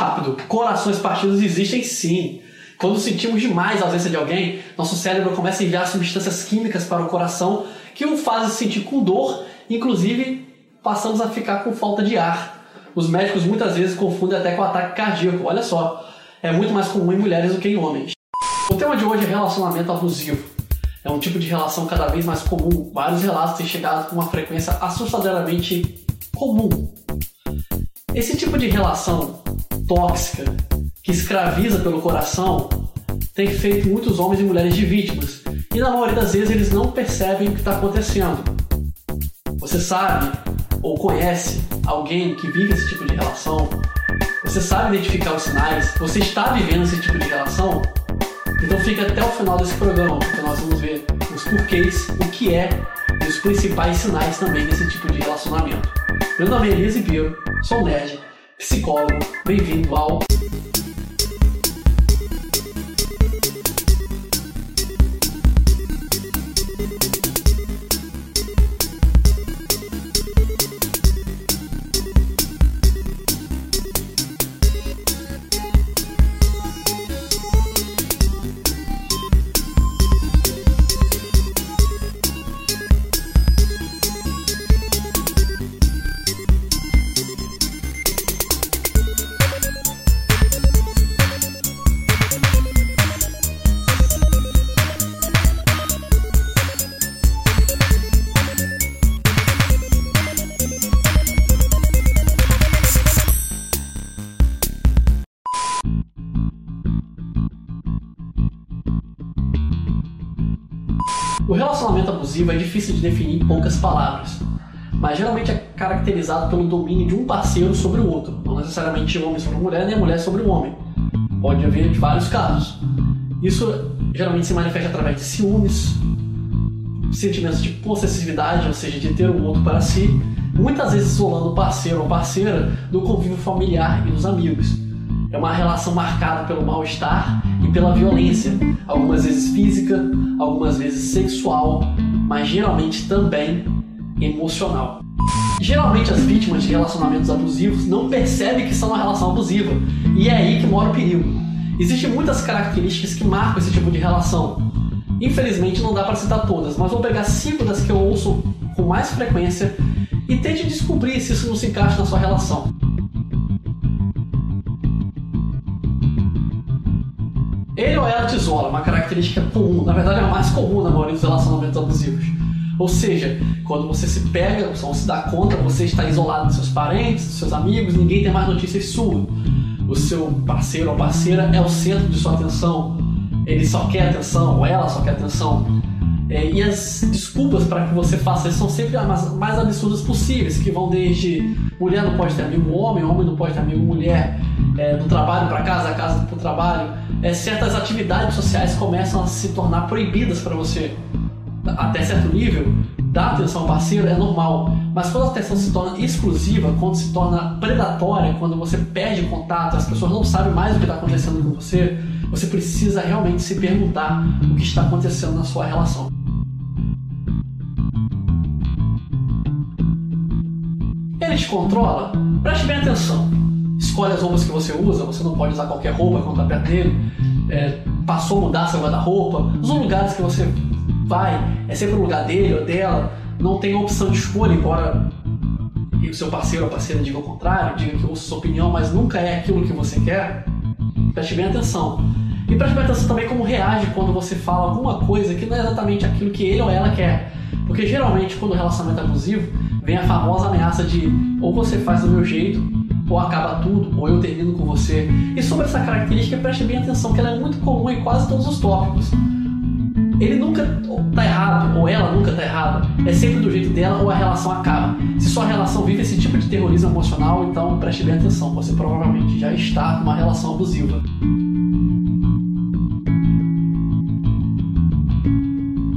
rápido. Corações partidos existem sim. Quando sentimos demais a ausência de alguém, nosso cérebro começa a enviar substâncias químicas para o coração que o fazem sentir com dor, inclusive passamos a ficar com falta de ar. Os médicos muitas vezes confundem até com ataque cardíaco. Olha só, é muito mais comum em mulheres do que em homens. O tema de hoje é relacionamento abusivo. É um tipo de relação cada vez mais comum. Vários relatos têm chegado com uma frequência assustadoramente comum. Esse tipo de relação tóxica que escraviza pelo coração tem feito muitos homens e mulheres de vítimas. E na maioria das vezes eles não percebem o que está acontecendo. Você sabe ou conhece alguém que vive esse tipo de relação? Você sabe identificar os sinais? Você está vivendo esse tipo de relação? Então fica até o final desse programa, porque nós vamos ver os porquês, o que é e os principais sinais também desse tipo de relacionamento. Meu nome é Elise Piero, sou nerd, psicólogo, bem-vindo ao abusivo é difícil de definir em poucas palavras, mas geralmente é caracterizado pelo domínio de um parceiro sobre o outro, não necessariamente homem sobre mulher, nem a mulher sobre o homem. Pode haver vários casos. Isso geralmente se manifesta através de ciúmes, sentimentos de possessividade, ou seja, de ter o outro para si, muitas vezes isolando o parceiro ou parceira do convívio familiar e dos amigos. É uma relação marcada pelo mal-estar e pela violência, algumas vezes física, algumas vezes sexual, mas geralmente também emocional. Geralmente as vítimas de relacionamentos abusivos não percebem que são uma relação abusiva, e é aí que mora o perigo. Existem muitas características que marcam esse tipo de relação. Infelizmente não dá para citar todas, mas vou pegar cinco das que eu ouço com mais frequência e tente descobrir se isso não se encaixa na sua relação. Ele ou ela te isola, uma característica comum, na verdade é a mais comum na maioria dos relacionamentos abusivos. Ou seja, quando você se pega, você se dá conta, você está isolado dos seus parentes, dos seus amigos, ninguém tem mais notícias suas. O seu parceiro ou parceira é o centro de sua atenção, ele só quer atenção, ou ela só quer atenção. É, e as desculpas para que você faça isso são sempre as mais absurdas possíveis, que vão desde mulher não pode ter amigo homem, homem não pode ter amigo mulher, é, do trabalho para casa, casa para o trabalho é, certas atividades sociais começam a se tornar proibidas para você. Até certo nível, dar atenção ao parceiro é normal, mas quando a atenção se torna exclusiva, quando se torna predatória, quando você perde contato, as pessoas não sabem mais o que está acontecendo com você, você precisa realmente se perguntar o que está acontecendo na sua relação. Ele te controla? Preste bem atenção escolhe as roupas que você usa, você não pode usar qualquer roupa quando está perto dele, é, passou a mudar seu guarda-roupa, os lugares que você vai, é sempre o lugar dele ou dela, não tem opção de escolha, embora o seu parceiro ou parceira diga o contrário, diga que ouça sua opinião, mas nunca é aquilo que você quer, preste bem atenção. E preste bem atenção também como reage quando você fala alguma coisa que não é exatamente aquilo que ele ou ela quer. Porque geralmente quando o relacionamento é abusivo, vem a famosa ameaça de ou você faz do meu jeito, ou acaba tudo, ou eu termino com você. E sobre essa característica, preste bem atenção, que ela é muito comum em quase todos os tópicos. Ele nunca está errado, ou ela nunca está errada. É sempre do jeito dela ou a relação acaba. Se sua relação vive esse tipo de terrorismo emocional, então preste bem atenção, você provavelmente já está numa relação abusiva.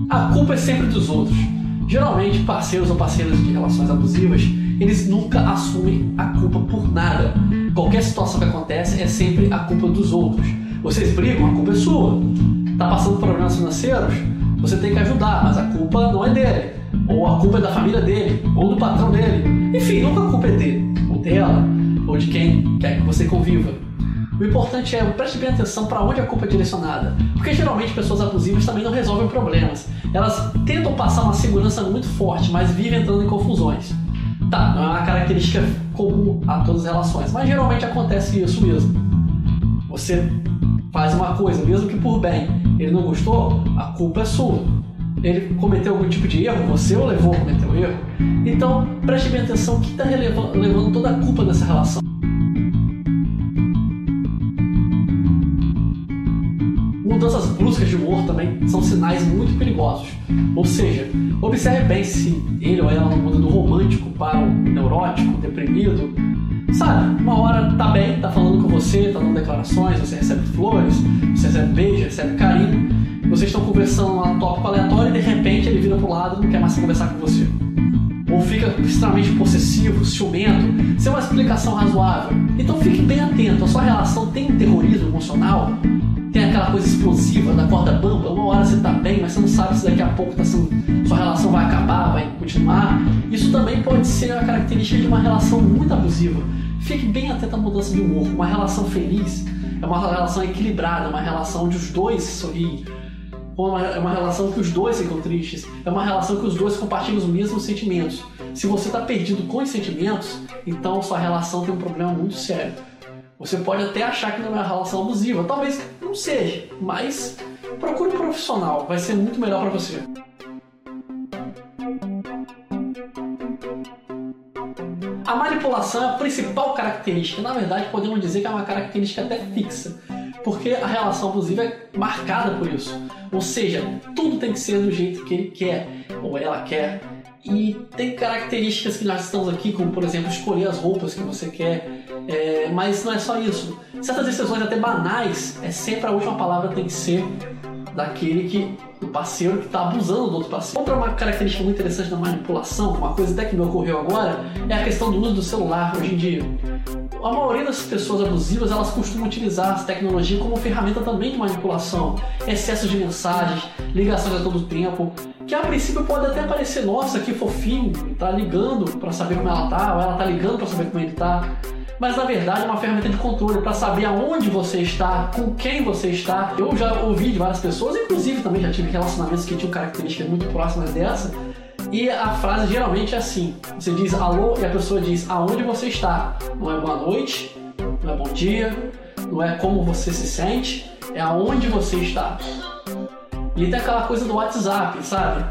A culpa é sempre dos outros. Geralmente, parceiros ou parceiras de relações abusivas eles nunca assumem a culpa por nada. Qualquer situação que acontece é sempre a culpa dos outros. Vocês brigam, a culpa é sua. Tá passando problemas financeiros, você tem que ajudar, mas a culpa não é dele. Ou a culpa é da família dele, ou do patrão dele. Enfim, nunca a culpa é dele, ou dela, ou de quem quer que você conviva. O importante é preste bem atenção para onde a culpa é direcionada, porque geralmente pessoas abusivas também não resolvem problemas. Elas tentam passar uma segurança muito forte, mas vivem entrando em confusões. Tá, não é uma característica comum a todas as relações, mas geralmente acontece isso mesmo. Você faz uma coisa, mesmo que por bem, ele não gostou, a culpa é sua. Ele cometeu algum tipo de erro, você o levou a cometer o erro. Então, preste bem atenção que está levando toda a culpa dessa relação. De humor também são sinais muito perigosos. Ou seja, observe bem se ele ou ela muda do romântico para o neurótico, deprimido. Sabe, uma hora tá bem, tá falando com você, tá dando declarações, você recebe flores, você recebe beijo, recebe carinho, vocês estão conversando um tópico aleatório e de repente ele vira pro lado e não quer mais conversar com você. Ou fica extremamente possessivo, ciumento, sem uma explicação razoável. Então fique bem atento, a sua relação tem um terrorismo emocional? Tem aquela coisa explosiva da corda bamba, uma hora você tá bem, mas você não sabe se daqui a pouco tá sendo, sua relação vai acabar, vai continuar. Isso também pode ser a característica de uma relação muito abusiva. Fique bem atento à mudança de humor. Uma relação feliz é uma relação equilibrada, uma relação onde os dois sorriem. É uma relação que os dois ficam tristes. É uma relação que os dois compartilham os mesmos sentimentos. Se você está perdido com os sentimentos, então sua relação tem um problema muito sério. Você pode até achar que não é uma relação abusiva, talvez não seja, mas procure um profissional, vai ser muito melhor para você. A manipulação é a principal característica, na verdade podemos dizer que é uma característica até fixa, porque a relação abusiva é marcada por isso. Ou seja, tudo tem que ser do jeito que ele quer ou ela quer. E tem características que nós estamos aqui, como por exemplo escolher as roupas que você quer, é, mas não é só isso. Certas decisões até banais, é sempre a última palavra tem que ser daquele que do parceiro que está abusando do outro parceiro. Outra uma característica muito interessante da manipulação, uma coisa até que me ocorreu agora, é a questão do uso do celular hoje em dia. A maioria das pessoas abusivas elas costumam utilizar a tecnologia como ferramenta também de manipulação, excesso de mensagens, ligações a todo tempo, que a princípio pode até parecer nossa que fofinho, tá ligando para saber como ela tá, ou ela tá ligando para saber como ele tá mas na verdade é uma ferramenta de controle para saber aonde você está, com quem você está. Eu já ouvi de várias pessoas, inclusive também já tive relacionamentos que tinham características muito próximas dessa. E a frase geralmente é assim: você diz alô e a pessoa diz aonde você está. Não é boa noite, não é bom dia, não é como você se sente, é aonde você está. E tem aquela coisa do WhatsApp, sabe?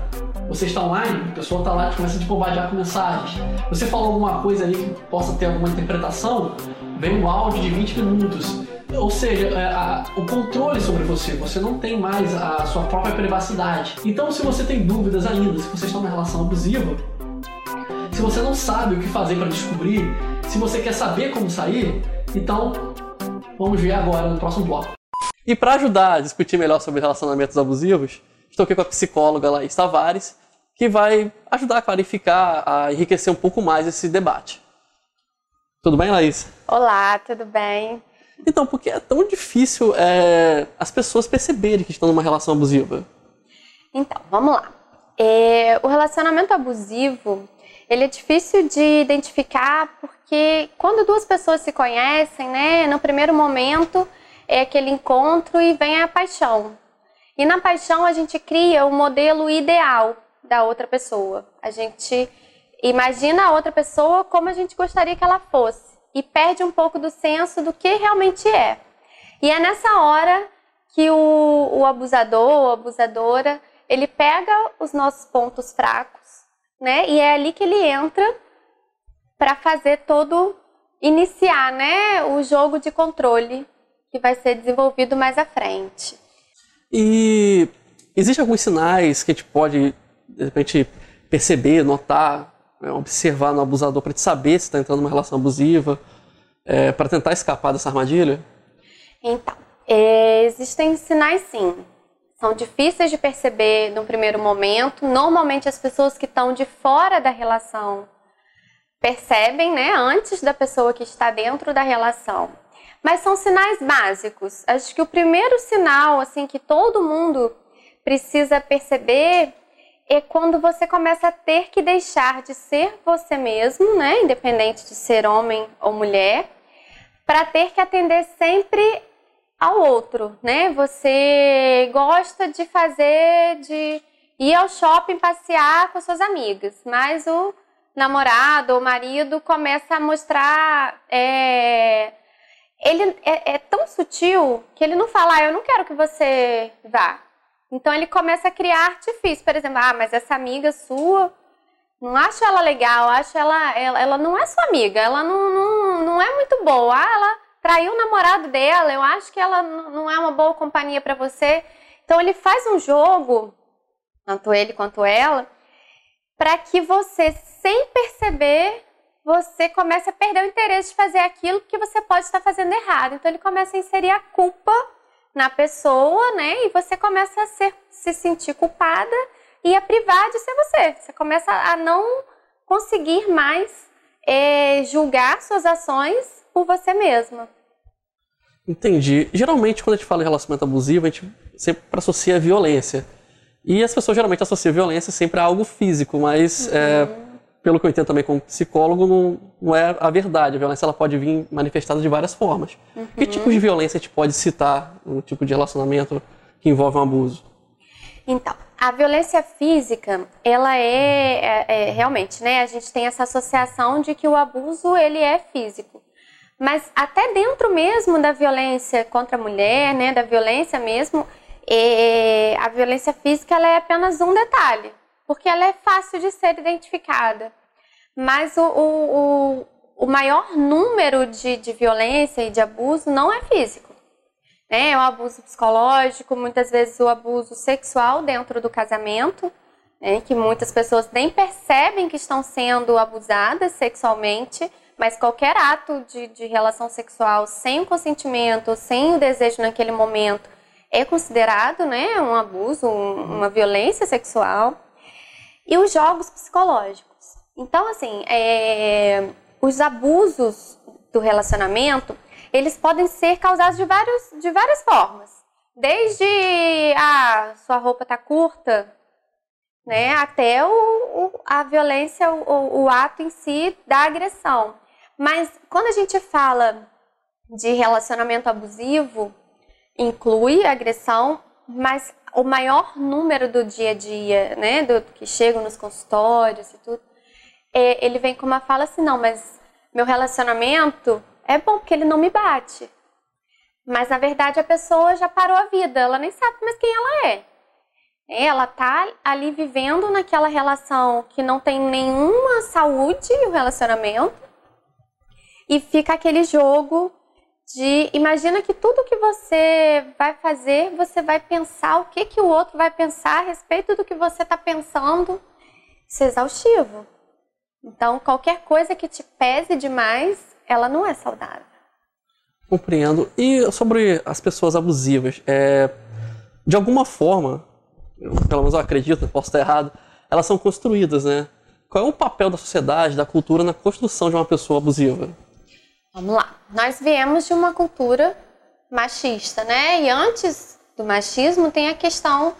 Você está online, a pessoa está lá e começa a te bombardear com mensagens. Você falou alguma coisa ali que possa ter alguma interpretação, vem um áudio de 20 minutos. Ou seja, é, a, o controle sobre você, você não tem mais a sua própria privacidade. Então, se você tem dúvidas ainda, se você está numa relação abusiva, se você não sabe o que fazer para descobrir, se você quer saber como sair, então vamos ver agora no próximo bloco. E para ajudar a discutir melhor sobre relacionamentos abusivos, estou aqui com a psicóloga Laís Tavares, que vai ajudar a clarificar, a enriquecer um pouco mais esse debate. Tudo bem, Laís? Olá, tudo bem? Então, por que é tão difícil é, as pessoas perceberem que estão numa relação abusiva? Então, vamos lá. É, o relacionamento abusivo, ele é difícil de identificar porque quando duas pessoas se conhecem, né, no primeiro momento é aquele encontro e vem a paixão. E na paixão a gente cria o modelo ideal da outra pessoa. A gente imagina a outra pessoa como a gente gostaria que ela fosse e perde um pouco do senso do que realmente é. E é nessa hora que o, o abusador ou abusadora ele pega os nossos pontos fracos, né? E é ali que ele entra para fazer todo iniciar, né, o jogo de controle que vai ser desenvolvido mais à frente. E existem alguns sinais que a gente pode, de repente, perceber, notar, né, observar no abusador para saber se está entrando numa relação abusiva, é, para tentar escapar dessa armadilha? Então, é, existem sinais sim. São difíceis de perceber no primeiro momento. Normalmente as pessoas que estão de fora da relação percebem, né, antes da pessoa que está dentro da relação. Mas são sinais básicos. Acho que o primeiro sinal, assim, que todo mundo precisa perceber é quando você começa a ter que deixar de ser você mesmo, né, independente de ser homem ou mulher, para ter que atender sempre ao outro, né? Você gosta de fazer, de ir ao shopping passear com suas amigas, mas o namorado ou marido começa a mostrar. É, ele é, é, tão sutil que ele não fala, ah, eu não quero que você vá. Então ele começa a criar artifício, por exemplo, ah, mas essa amiga sua, não acho ela legal, acho ela, ela, ela não é sua amiga, ela não, não, não é muito boa, ah, ela traiu o namorado dela, eu acho que ela não é uma boa companhia para você. Então ele faz um jogo, tanto ele quanto ela, para que você, sem perceber, você comece a perder o interesse de fazer aquilo que você pode estar fazendo errado. Então ele começa a inserir a culpa na pessoa, né? E você começa a ser, se sentir culpada e a privar de ser você. Você começa a não conseguir mais é, julgar suas ações por você mesma. Entendi. Geralmente, quando a gente fala em relacionamento abusivo, a gente sempre associa a violência. E as pessoas geralmente associam violência sempre a algo físico, mas uhum. é, pelo que eu entendo também como psicólogo, não, não, é a verdade. A violência ela pode vir manifestada de várias formas. Uhum. Que tipos de violência a gente pode citar no tipo de relacionamento que envolve um abuso? Então, a violência física, ela é, é, é, realmente, né? A gente tem essa associação de que o abuso ele é físico. Mas até dentro mesmo da violência contra a mulher, né? Da violência mesmo, é, a violência física ela é apenas um detalhe, porque ela é fácil de ser identificada. Mas o, o, o maior número de, de violência e de abuso não é físico. Né? É o abuso psicológico, muitas vezes o abuso sexual dentro do casamento, né? que muitas pessoas nem percebem que estão sendo abusadas sexualmente, mas qualquer ato de, de relação sexual sem o consentimento, sem o desejo naquele momento, é considerado né, um abuso, um, uma violência sexual. E os jogos psicológicos. Então, assim, é, os abusos do relacionamento, eles podem ser causados de, vários, de várias formas. Desde a ah, sua roupa tá curta, né, até o, o a violência, o, o ato em si da agressão. Mas quando a gente fala de relacionamento abusivo, inclui agressão, mas o maior número do dia a dia, né, do que chegam nos consultórios e tudo, é, ele vem com uma fala assim, não, mas meu relacionamento é bom porque ele não me bate. Mas na verdade a pessoa já parou a vida, ela nem sabe mais quem ela é. é ela tá ali vivendo naquela relação que não tem nenhuma saúde o relacionamento e fica aquele jogo de imagina que tudo que você vai fazer, você vai pensar o que, que o outro vai pensar a respeito do que você está pensando. Isso é exaustivo. Então, qualquer coisa que te pese demais, ela não é saudável. Compreendo. E sobre as pessoas abusivas, é, de alguma forma, eu, pelo menos eu acredito, posso estar errado, elas são construídas, né? Qual é o papel da sociedade, da cultura na construção de uma pessoa abusiva? Vamos lá. Nós viemos de uma cultura machista, né? E antes do machismo tem a questão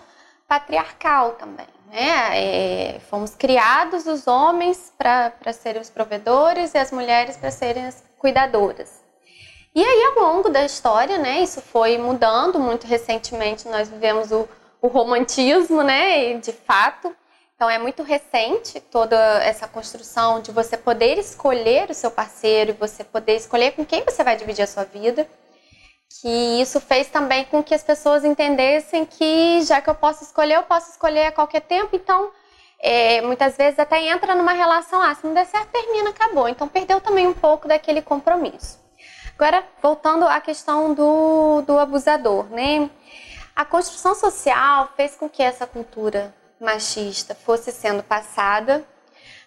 patriarcal também. Né? É, fomos criados os homens para serem os provedores e as mulheres para serem as cuidadoras. E aí, ao longo da história, né, isso foi mudando. Muito recentemente, nós vivemos o, o romantismo, né, e de fato, então é muito recente toda essa construção de você poder escolher o seu parceiro você poder escolher com quem você vai dividir a sua vida. Que isso fez também com que as pessoas entendessem que já que eu posso escolher, eu posso escolher a qualquer tempo. Então, é, muitas vezes até entra numa relação, ah, se não der certo, termina, acabou. Então perdeu também um pouco daquele compromisso. Agora, voltando à questão do, do abusador, né? A construção social fez com que essa cultura machista fosse sendo passada.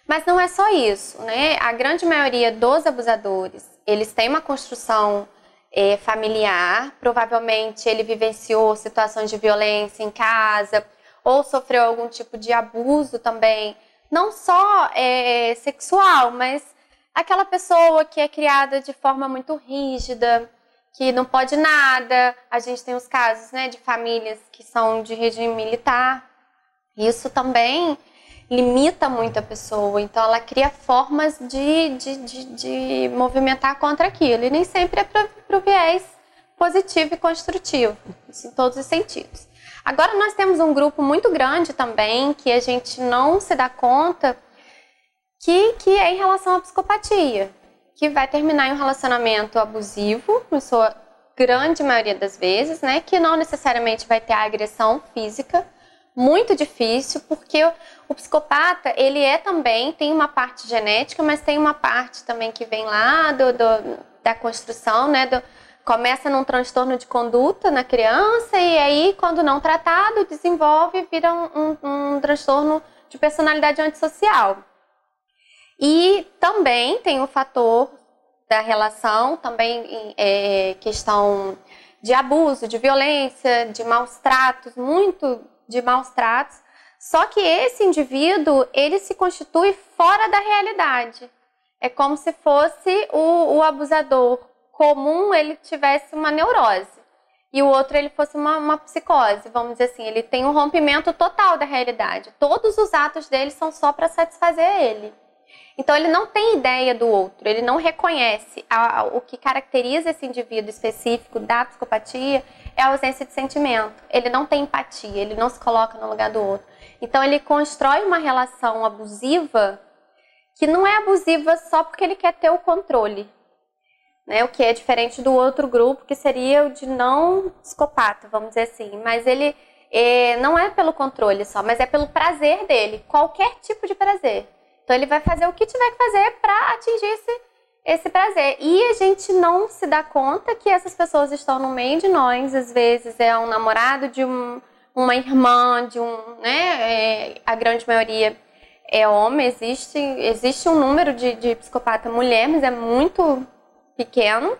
Mas não é só isso, né? A grande maioria dos abusadores, eles têm uma construção é, familiar, provavelmente ele vivenciou situações de violência em casa ou sofreu algum tipo de abuso também, não só é, sexual, mas aquela pessoa que é criada de forma muito rígida, que não pode nada. A gente tem os casos né, de famílias que são de regime militar, Isso também limita muito a pessoa, então ela cria formas de, de, de, de movimentar contra aquilo, e nem sempre é para o viés positivo e construtivo, em todos os sentidos. Agora nós temos um grupo muito grande também que a gente não se dá conta que, que é em relação à psicopatia, que vai terminar em um relacionamento abusivo, na sua grande maioria das vezes, né, que não necessariamente vai ter a agressão física, muito difícil, porque o psicopata, ele é também, tem uma parte genética, mas tem uma parte também que vem lá do, do da construção, né, do, começa num transtorno de conduta na criança e aí, quando não tratado, desenvolve vira um, um, um transtorno de personalidade antissocial. E também tem o fator da relação, também é, questão de abuso, de violência, de maus tratos, muito de maus tratos. Só que esse indivíduo, ele se constitui fora da realidade. É como se fosse o, o abusador comum, ele tivesse uma neurose. E o outro, ele fosse uma, uma psicose, vamos dizer assim. Ele tem um rompimento total da realidade. Todos os atos dele são só para satisfazer ele. Então ele não tem ideia do outro, ele não reconhece a, a, o que caracteriza esse indivíduo específico da psicopatia é a ausência de sentimento. Ele não tem empatia, ele não se coloca no lugar do outro. Então ele constrói uma relação abusiva que não é abusiva só porque ele quer ter o controle, né? O que é diferente do outro grupo que seria o de não psicopata, vamos dizer assim. Mas ele é, não é pelo controle só, mas é pelo prazer dele, qualquer tipo de prazer. Então ele vai fazer o que tiver que fazer para atingir esse, esse prazer. E a gente não se dá conta que essas pessoas estão no meio de nós, às vezes é um namorado de um, uma irmã, de um, né? É, a grande maioria é homem, existe, existe um número de, de psicopata mulher, mas é muito pequeno.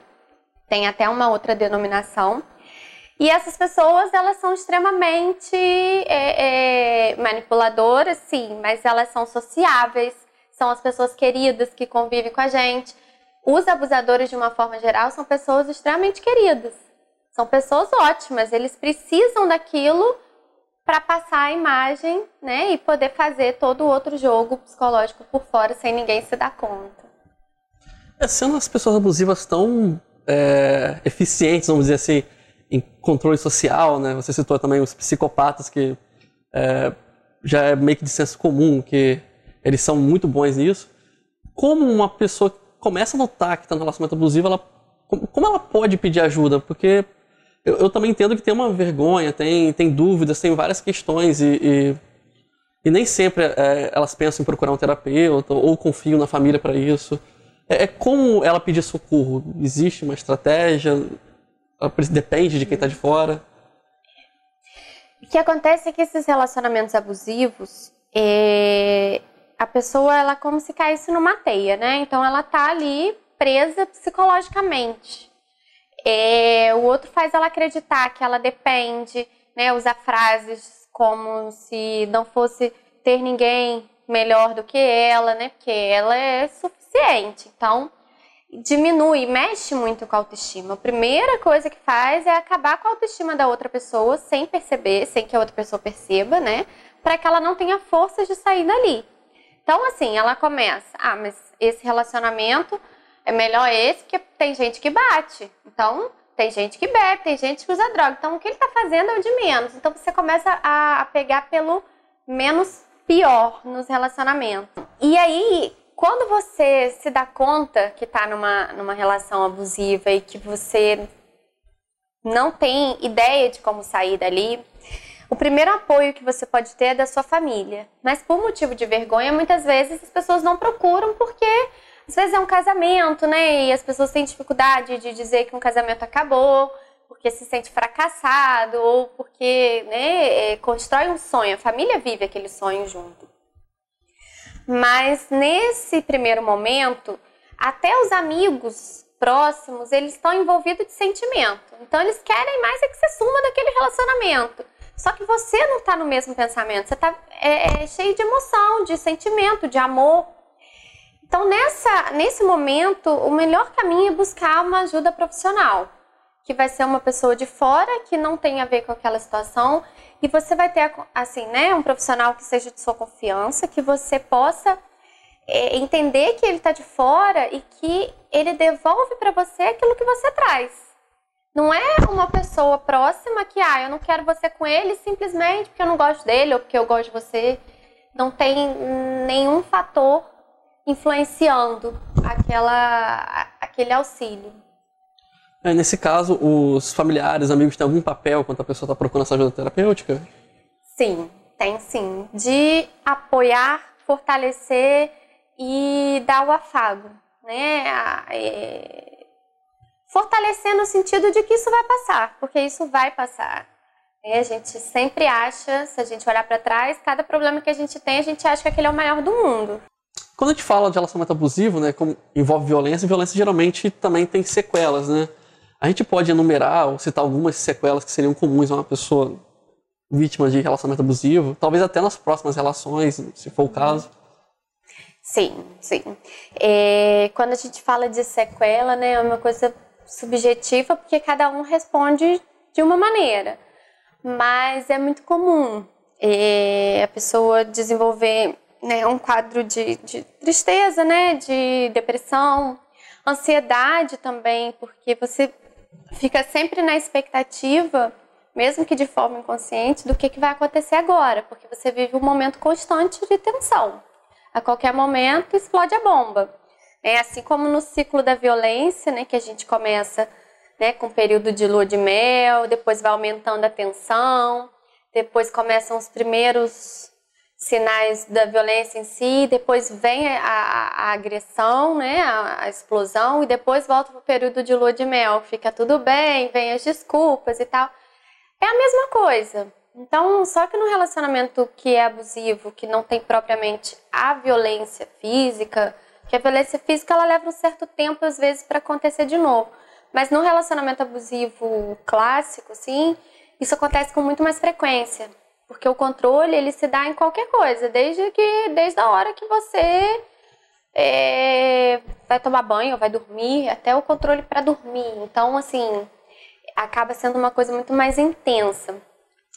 Tem até uma outra denominação. E essas pessoas, elas são extremamente é, é, manipuladoras, sim, mas elas são sociáveis, são as pessoas queridas que convivem com a gente. Os abusadores, de uma forma geral, são pessoas extremamente queridas. São pessoas ótimas, eles precisam daquilo para passar a imagem, né, e poder fazer todo o outro jogo psicológico por fora sem ninguém se dar conta. É, sendo as pessoas abusivas tão é, eficientes, vamos dizer assim, em controle social, né? Você citou também os psicopatas que é, já é meio que de senso comum que eles são muito bons nisso. Como uma pessoa começa a notar que está no relacionamento abusivo, ela, como ela pode pedir ajuda? Porque eu, eu, também entendo que tem uma vergonha, tem, tem dúvidas, tem várias questões e, e, e nem sempre é, elas pensam em procurar um terapeuta ou confiam na família para isso. É, é como ela pedir socorro? Existe uma estratégia? Depende de quem está de fora. O que acontece é que esses relacionamentos abusivos, é... a pessoa ela é como se caísse numa teia, né? Então ela tá ali presa psicologicamente. É... O outro faz ela acreditar que ela depende, né? Usa frases como se não fosse ter ninguém melhor do que ela, né? Porque ela é suficiente. Então diminui, mexe muito com a autoestima. A primeira coisa que faz é acabar com a autoestima da outra pessoa sem perceber, sem que a outra pessoa perceba, né? Para que ela não tenha forças de sair dali. Então, assim, ela começa: ah, mas esse relacionamento é melhor esse, porque tem gente que bate. Então, tem gente que bebe, tem gente que usa droga. Então, o que ele está fazendo é o de menos. Então, você começa a, a pegar pelo menos pior nos relacionamentos. E aí, quando você se dá conta que está numa, numa relação abusiva e que você não tem ideia de como sair dali, o primeiro apoio que você pode ter é da sua família. Mas por motivo de vergonha, muitas vezes as pessoas não procuram porque às vezes é um casamento, né? E as pessoas têm dificuldade de dizer que um casamento acabou, porque se sente fracassado ou porque né, é, constrói um sonho. A família vive aquele sonho junto. Mas nesse primeiro momento, até os amigos próximos, eles estão envolvidos de sentimento. Então eles querem mais é que você suma daquele relacionamento. Só que você não está no mesmo pensamento, você está é, é, cheio de emoção, de sentimento, de amor. Então nessa, nesse momento, o melhor caminho é buscar uma ajuda profissional. que vai ser uma pessoa de fora que não tem a ver com aquela situação e você vai ter assim, né, um profissional que seja de sua confiança, que você possa é, entender que ele está de fora e que ele devolve para você aquilo que você traz. Não é uma pessoa próxima que, ah, eu não quero você com ele simplesmente porque eu não gosto dele ou porque eu gosto de você. Não tem nenhum fator influenciando aquela, aquele auxílio. É, nesse caso, os familiares, amigos têm algum papel quando a pessoa está procurando essa ajuda terapêutica? Sim, tem sim. De apoiar, fortalecer e dar o afago, né? É... Fortalecer no sentido de que isso vai passar, porque isso vai passar. E a gente sempre acha, se a gente olhar para trás, cada problema que a gente tem, a gente acha que aquele é o maior do mundo. Quando a gente fala de relacionamento abusivo, né, como envolve violência, violência geralmente também tem sequelas, né? A gente pode enumerar ou citar algumas sequelas que seriam comuns a uma pessoa vítima de relacionamento abusivo, talvez até nas próximas relações, se for o caso. Sim, sim. É, quando a gente fala de sequela, né, é uma coisa subjetiva porque cada um responde de uma maneira, mas é muito comum é, a pessoa desenvolver né, um quadro de, de tristeza, né, de depressão, ansiedade também, porque você fica sempre na expectativa, mesmo que de forma inconsciente, do que, que vai acontecer agora, porque você vive um momento constante de tensão. A qualquer momento explode a bomba. É assim como no ciclo da violência, né, que a gente começa né, com o período de lua de mel, depois vai aumentando a tensão, depois começam os primeiros sinais da violência em si, depois vem a, a, a agressão, né, a, a, explosão, e depois volta para o período de lua de mel, fica tudo bem, vem as desculpas e tal. É a mesma coisa. Então, só que no relacionamento que é abusivo, que não tem propriamente a violência física, que a violência física ela leva um certo tempo às vezes para acontecer de novo. Mas no relacionamento abusivo clássico, assim, isso acontece com muito mais frequência. Porque o controle, ele se dá em qualquer coisa, desde que desde a hora que você é, vai tomar banho, vai dormir, até o controle para dormir. Então, assim, acaba sendo uma coisa muito mais intensa.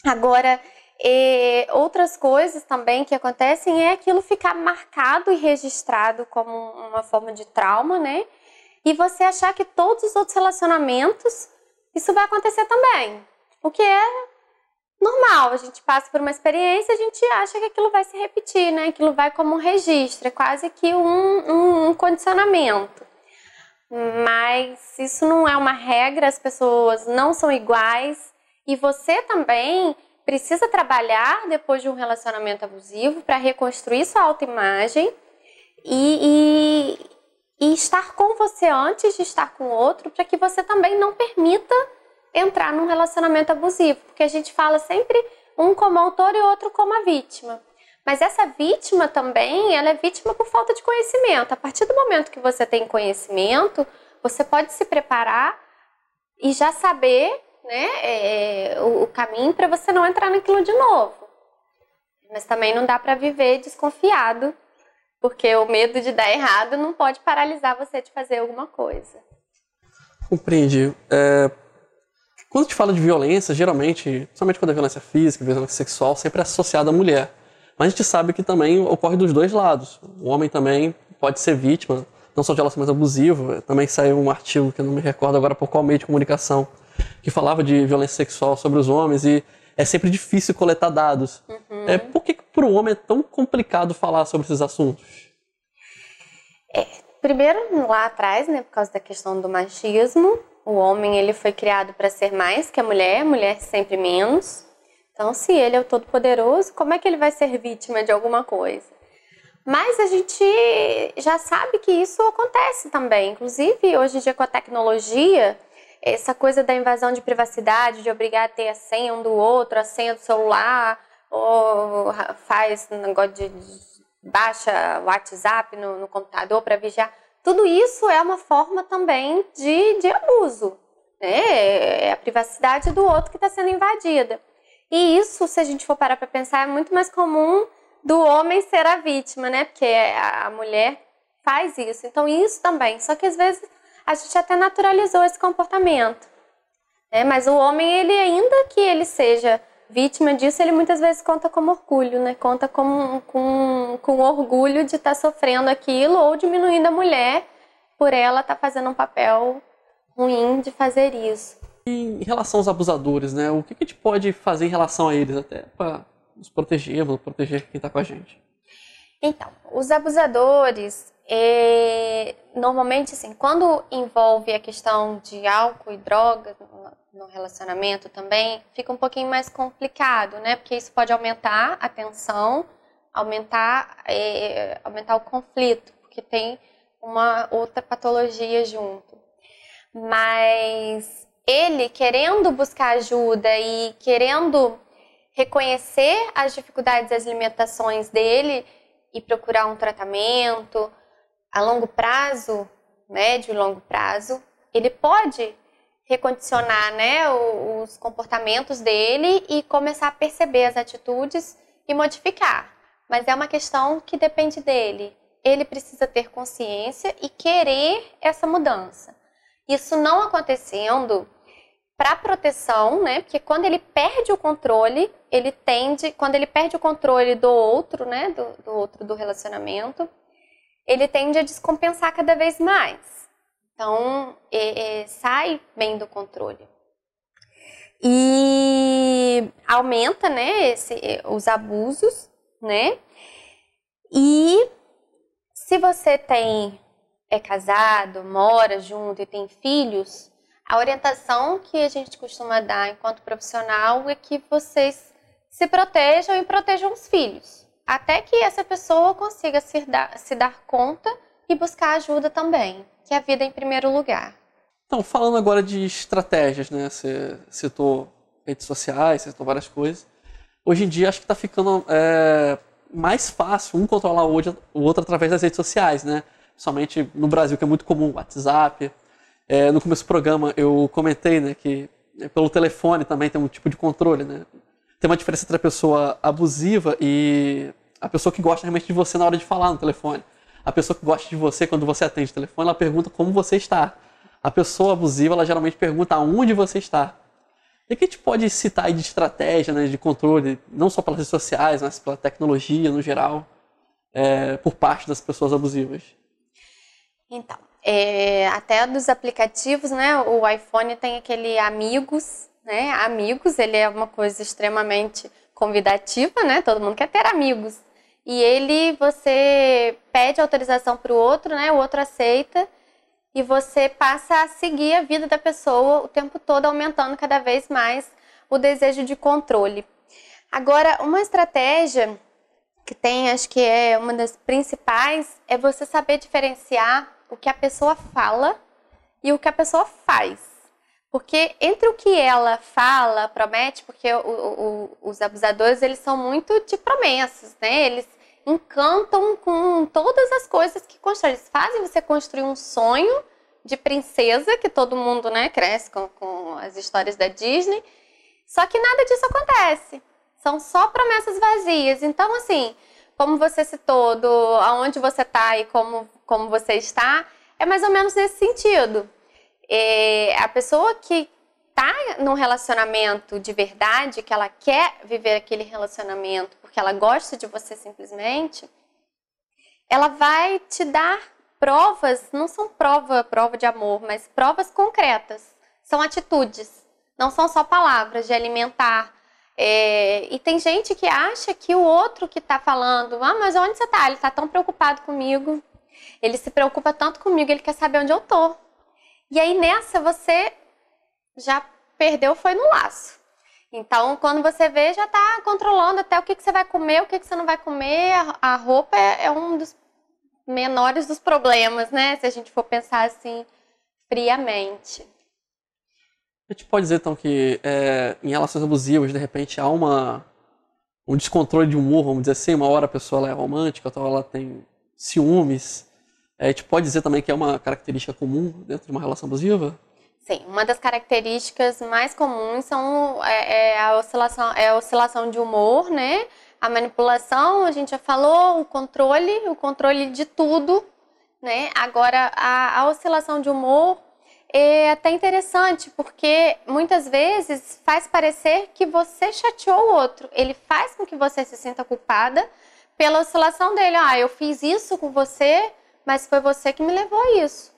Agora, é, outras coisas também que acontecem é aquilo ficar marcado e registrado como uma forma de trauma, né? E você achar que todos os outros relacionamentos isso vai acontecer também. O que é normal, a gente passa por uma experiência, a gente acha que aquilo vai se repetir, né? Aquilo vai como um registro, é quase que um, um, um condicionamento. Mas isso não é uma regra, as pessoas não são iguais e você também precisa trabalhar depois de um relacionamento abusivo para reconstruir sua autoimagem e, e, e estar com você antes de estar com outro, para que você também não permita entrar num relacionamento abusivo, porque a gente fala sempre um como autor e outro como a vítima. Mas essa vítima também, ela é vítima por falta de conhecimento. A partir do momento que você tem conhecimento, você pode se preparar e já saber né, é, o, o caminho para você não entrar naquilo de novo. Mas também não dá para viver desconfiado, porque o medo de dar errado não pode paralisar você de fazer alguma coisa. Compreendi. É, quando a gente fala de violência, geralmente, principalmente quando é violência física, violência sexual, sempre é associada à mulher. Mas a gente sabe que também ocorre dos dois lados. O homem também pode ser vítima, não só de relacionamento abusivo. Também saiu um artigo que eu não me recordo agora por qual meio de comunicação, que falava de violência sexual sobre os homens e é sempre difícil coletar dados. Uhum. É, por que, que para o homem é tão complicado falar sobre esses assuntos? É, primeiro, lá atrás, né, por causa da questão do machismo, o homem ele foi criado para ser mais que a mulher, a mulher sempre menos. Então, se ele é o todo-poderoso, como é que ele vai ser vítima de alguma coisa? Mas a gente já sabe que isso acontece também. Inclusive, hoje em dia, com a tecnologia, essa coisa da invasão de privacidade, de obrigar a ter a senha um do outro, a senha do celular, ou faz negócio de baixa WhatsApp no, no computador para vigiar tudo isso é uma forma também de, de abuso. Né? É a privacidade do outro que está sendo invadida. E isso, se a gente for parar para pensar, é muito mais comum do homem ser a vítima, né? Porque a mulher faz isso. Então, isso também. Só que às vezes a gente até naturalizou esse comportamento. Né? Mas o homem, ele ainda que ele seja vítima disso, ele muitas vezes conta como orgulho, né? Conta com, com, com orgulho de estar tá sofrendo aquilo ou diminuindo a mulher por ela estar tá fazendo um papel ruim de fazer isso. E em relação aos abusadores, né? O que a gente pode fazer em relação a eles até para nos proteger, proteger quem está com a gente? Então, os abusadores, é, normalmente, assim, quando envolve a questão de álcool e drogas no relacionamento também, fica um pouquinho mais complicado, né? Porque isso pode aumentar a tensão, aumentar, é, aumentar o conflito, porque tem uma outra patologia junto. Mas ele querendo buscar ajuda e querendo reconhecer as dificuldades e as limitações dele e procurar um tratamento a longo prazo, médio e longo prazo, ele pode recondicionar né, os comportamentos dele e começar a perceber as atitudes e modificar. Mas é uma questão que depende dele. Ele precisa ter consciência e querer essa mudança. Isso não acontecendo, para proteção, né? Porque quando ele perde o controle, ele tende, quando ele perde o controle do outro, né? Do, do outro do relacionamento, ele tende a descompensar cada vez mais. Então, é, é, sai bem do controle. E aumenta, né? Esse, os abusos, né? E se você tem é casado, mora junto e tem filhos, a orientação que a gente costuma dar enquanto profissional é que vocês se protejam e protejam os filhos, até que essa pessoa consiga se dar, se dar conta e buscar ajuda também, que é a vida em primeiro lugar. Então, falando agora de estratégias, né? Você citou redes sociais, você citou várias coisas. Hoje em dia, acho que está ficando é, mais fácil um controlar o outro através das redes sociais, né? Somente no Brasil, que é muito comum, WhatsApp, é, no começo do programa eu comentei né, que é, pelo telefone também tem um tipo de controle. Né? Tem uma diferença entre a pessoa abusiva e a pessoa que gosta realmente de você na hora de falar no telefone. A pessoa que gosta de você quando você atende o telefone, ela pergunta como você está. A pessoa abusiva, ela geralmente pergunta aonde você está. E o que a gente pode citar aí de estratégia, né, de controle, não só pelas redes sociais, mas pela tecnologia no geral, é, por parte das pessoas abusivas? Então, é, até dos aplicativos, né? O iPhone tem aquele Amigos, né? Amigos, ele é uma coisa extremamente convidativa, né? Todo mundo quer ter amigos. E ele, você pede autorização para o outro, né? O outro aceita e você passa a seguir a vida da pessoa o tempo todo, aumentando cada vez mais o desejo de controle. Agora, uma estratégia que tem, acho que é uma das principais, é você saber diferenciar o que a pessoa fala e o que a pessoa faz. Porque entre o que ela fala, promete, porque o, o, os abusadores eles são muito de promessas, né? Eles encantam com todas as coisas que constroem. Eles fazem você construir um sonho de princesa, que todo mundo né, cresce com, com as histórias da Disney. Só que nada disso acontece. São só promessas vazias. Então, assim, como você citou, do aonde você está e como, como você está, é mais ou menos nesse sentido. É, a pessoa que está num relacionamento de verdade, que ela quer viver aquele relacionamento porque ela gosta de você simplesmente, ela vai te dar provas, não são prova, prova de amor, mas provas concretas. São atitudes, não são só palavras de alimentar, é, e tem gente que acha que o outro que está falando, ah, mas onde você está? Ele está tão preocupado comigo. Ele se preocupa tanto comigo, ele quer saber onde eu tô. E aí nessa você já perdeu, foi no laço. Então, quando você vê, já está controlando até o que, que você vai comer, o que, que você não vai comer. A, roupa é, é um dos menores dos problemas, né? Se a gente for pensar assim friamente. A gente pode dizer então que é, em relações abusivas, de repente, há uma, um descontrole de humor, vamos dizer assim, uma hora a pessoa é romântica, outra hora ela tem ciúmes. É, a gente pode dizer também que é uma característica comum dentro de uma relação abusiva? Sim, uma das características mais comuns são é, é, a oscilação, é a oscilação de humor, né? A manipulação, a gente já falou, o controle, o controle de tudo, né? Agora, a, a oscilação de humor é até interessante, porque muitas vezes faz parecer que você chateou o outro. Ele faz com que você se sinta culpada pela oscilação dele. Ah, eu fiz isso com você, mas foi você que me levou a isso.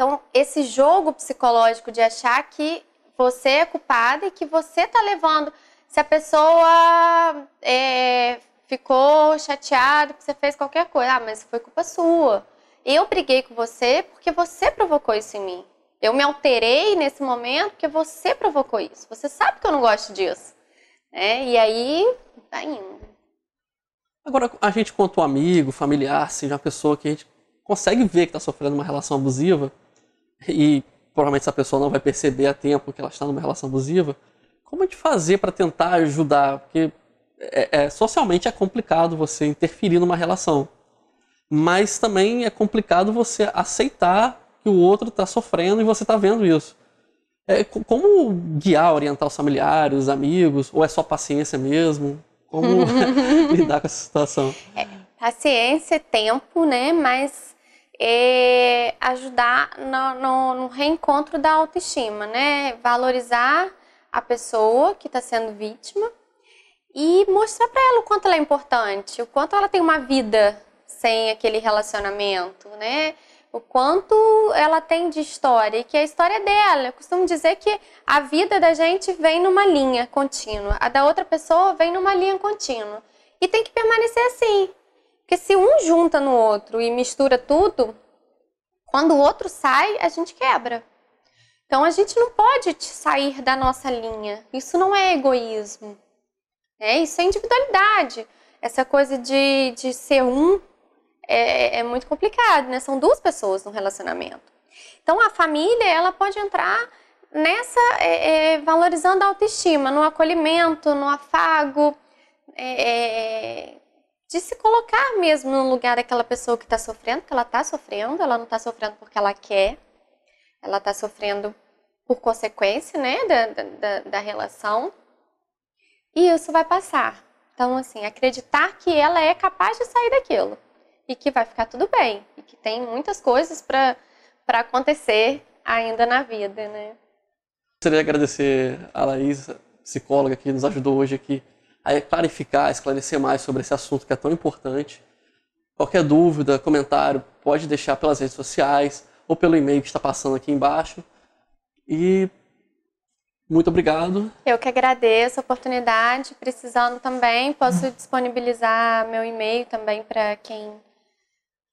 Então, esse jogo psicológico de achar que você é culpada e que você está levando. Se a pessoa é, ficou chateada porque você fez qualquer coisa, ah, mas foi culpa sua. Eu briguei com você porque você provocou isso em mim. Eu me alterei nesse momento porque você provocou isso. Você sabe que eu não gosto disso. Né? E aí, tá indo. Agora, a gente, quanto amigo, familiar, seja uma pessoa que a gente consegue ver que está sofrendo uma relação abusiva, e provavelmente essa pessoa não vai perceber a tempo que ela está numa relação abusiva, como a gente fazer para tentar ajudar? Porque é, é, socialmente é complicado você interferir numa relação mas também é complicado você aceitar que o outro está sofrendo e você está vendo isso. É, como guiar, orientar os familiares, os amigos, ou é só paciência mesmo? Como lidar com essa situação? É, paciência, tempo, né? Mas é, ajudar no, no, no, reencontro da autoestima, né? Valorizar a pessoa que está sendo vítima e mostrar para ela o quanto ela é importante, o quanto ela tem uma vida sem aquele relacionamento, né? O quanto ela tem de história e que a história é dela. Eu costumo dizer que a vida da gente vem numa linha contínua, a da outra pessoa vem numa linha contínua. E tem que permanecer assim. Porque se um junta no outro e mistura tudo, quando o outro sai, a gente quebra. Então a gente não pode sair da nossa linha. Isso não é egoísmo. É, isso é individualidade. Essa coisa de, de ser um é, é muito complicado, né? São duas pessoas no relacionamento. Então a família ela pode entrar nessa é, é, valorizando a autoestima, no acolhimento, no afago, é, é de se colocar mesmo no lugar daquela pessoa que está sofrendo, que ela está sofrendo, ela não está sofrendo porque ela quer, ela está sofrendo por consequência, né, da, da, da relação. E isso vai passar. Então, assim, acreditar que ela é capaz de sair daquilo e que vai ficar tudo bem e que tem muitas coisas para acontecer ainda na vida, né? Gostaria de agradecer a Laís, psicóloga, que nos ajudou hoje aqui a clarificar, esclarecer mais sobre esse assunto que é tão importante. Qualquer dúvida, comentário, pode deixar pelas redes sociais ou pelo e-mail que está passando aqui embaixo. E muito obrigado. Eu que agradeço a oportunidade. Precisando também, posso disponibilizar meu e-mail também para quem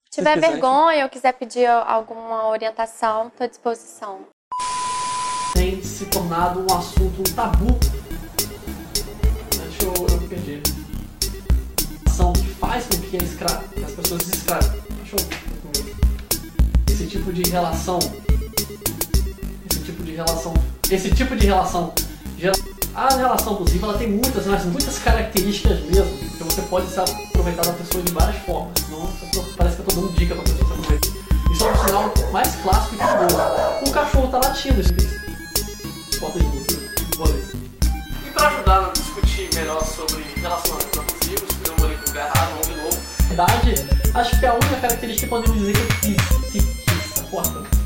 tiver vergonha ou quiser pedir alguma orientação, estou à disposição. Tem se tornado um assunto, um tabu. Faz com que, escra... que as pessoas se eu. Esse tipo de relação. Esse tipo de relação. Esse tipo de relação. A relação abusiva ela tem muitas, mas muitas características mesmo. Então você pode se aproveitar da pessoa de várias formas. Não parece que eu tô dando dica pra pessoa se aproveitar. Isso é um sinal mais clássico de amor. O cachorro tá latindo, isso. Falta de. E para ajudar a discutir melhor sobre relacionamentos abusivos, verdade, acho que a única característica que podemos dizer que eu quis, que quis, a porta.